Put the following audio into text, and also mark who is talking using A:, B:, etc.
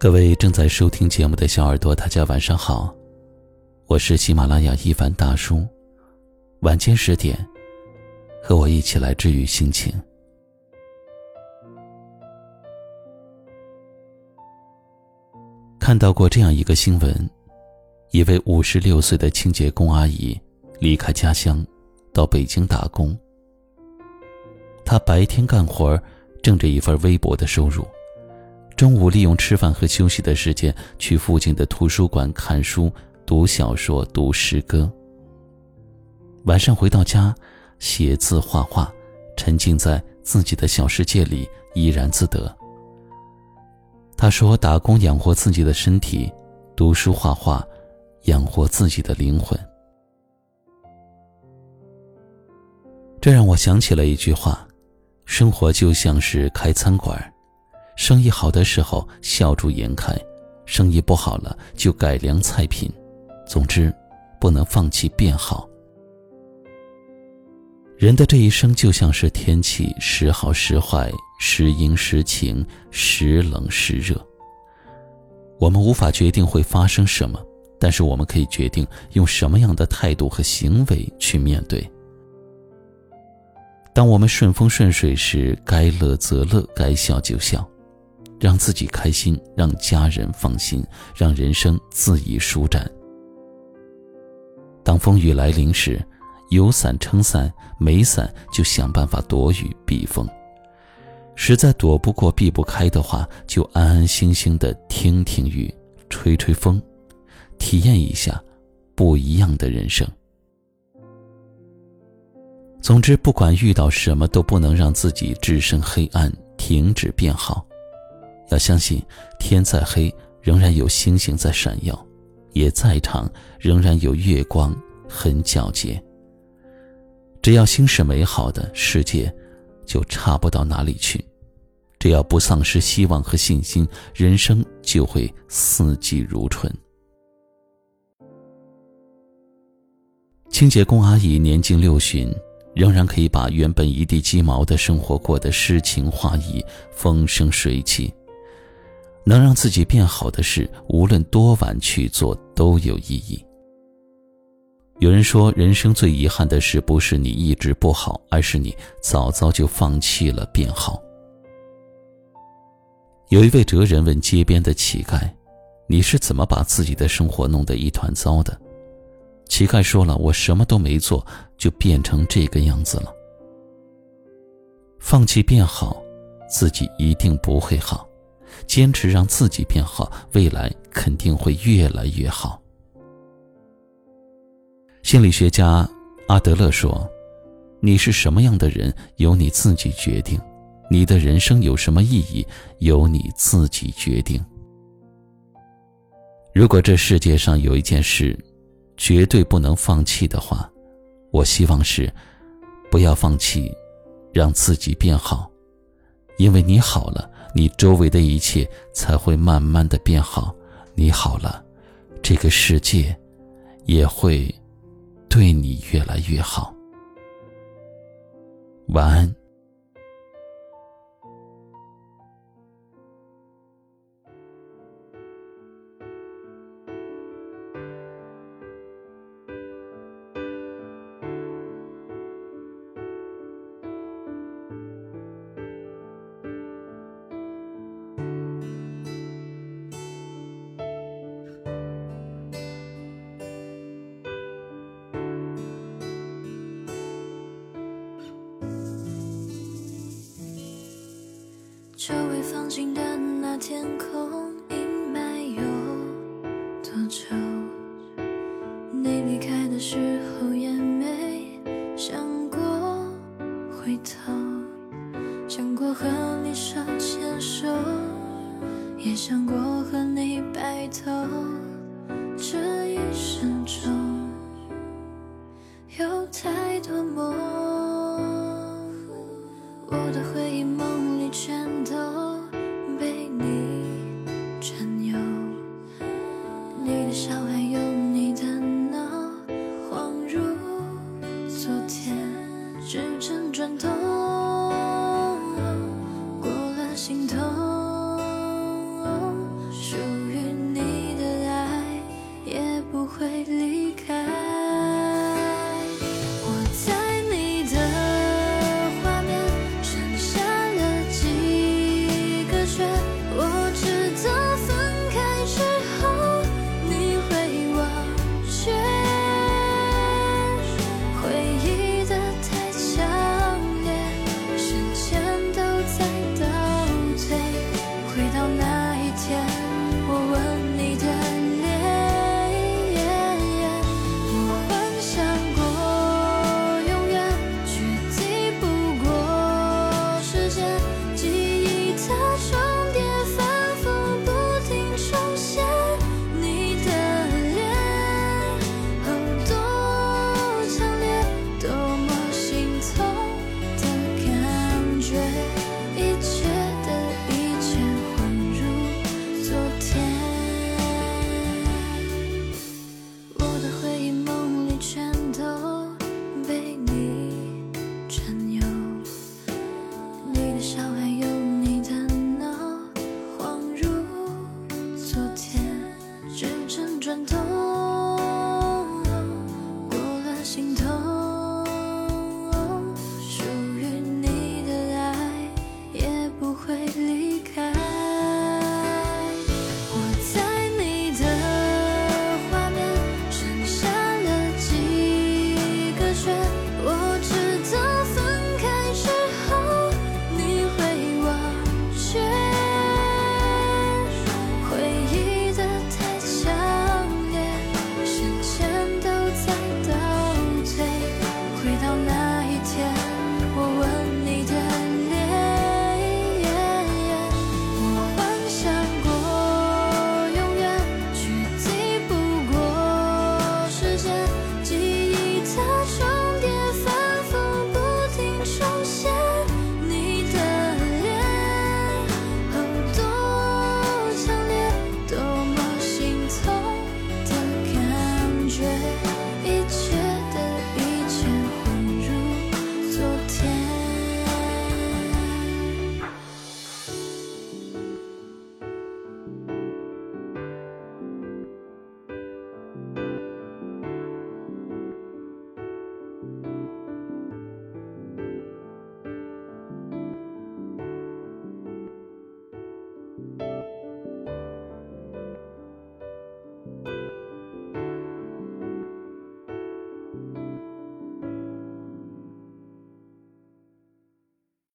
A: 各位正在收听节目的小耳朵，大家晚上好，我是喜马拉雅一凡大叔。晚间十点，和我一起来治愈心情。看到过这样一个新闻：一位五十六岁的清洁工阿姨离开家乡，到北京打工。她白天干活，挣着一份微薄的收入。中午利用吃饭和休息的时间去附近的图书馆看书、读小说、读诗歌。晚上回到家，写字画画，沉浸在自己的小世界里，怡然自得。他说：“打工养活自己的身体，读书画画，养活自己的灵魂。”这让我想起了一句话：“生活就像是开餐馆。”生意好的时候笑逐颜开，生意不好了就改良菜品。总之，不能放弃变好。人的这一生就像是天气，时好时坏，时阴时晴，时冷时热。我们无法决定会发生什么，但是我们可以决定用什么样的态度和行为去面对。当我们顺风顺水时，该乐则乐，该笑就笑。让自己开心，让家人放心，让人生恣意舒展。当风雨来临时，有伞撑伞，没伞就想办法躲雨避风。实在躲不过、避不开的话，就安安心心的听听雨，吹吹风，体验一下不一样的人生。总之，不管遇到什么，都不能让自己置身黑暗，停止变好。要相信，天再黑，仍然有星星在闪耀；夜再长，仍然有月光很皎洁。只要心是美好的，世界就差不到哪里去；只要不丧失希望和信心，人生就会四季如春。清洁工阿姨年近六旬，仍然可以把原本一地鸡毛的生活过得诗情画意、风生水起。能让自己变好的事，无论多晚去做都有意义。有人说，人生最遗憾的事，不是你一直不好，而是你早早就放弃了变好。有一位哲人问街边的乞丐：“你是怎么把自己的生活弄得一团糟的？”乞丐说了：“我什么都没做，就变成这个样子了。”放弃变好，自己一定不会好。坚持让自己变好，未来肯定会越来越好。心理学家阿德勒说：“你是什么样的人，由你自己决定；你的人生有什么意义，由你自己决定。”如果这世界上有一件事，绝对不能放弃的话，我希望是，不要放弃，让自己变好，因为你好了。你周围的一切才会慢慢的变好，你好了，这个世界也会对你越来越好。晚安。
B: 周围放晴的那天空，阴霾有多久？你离开的时候也没想过回头，想过和你手牵手，也想过和你白头。转头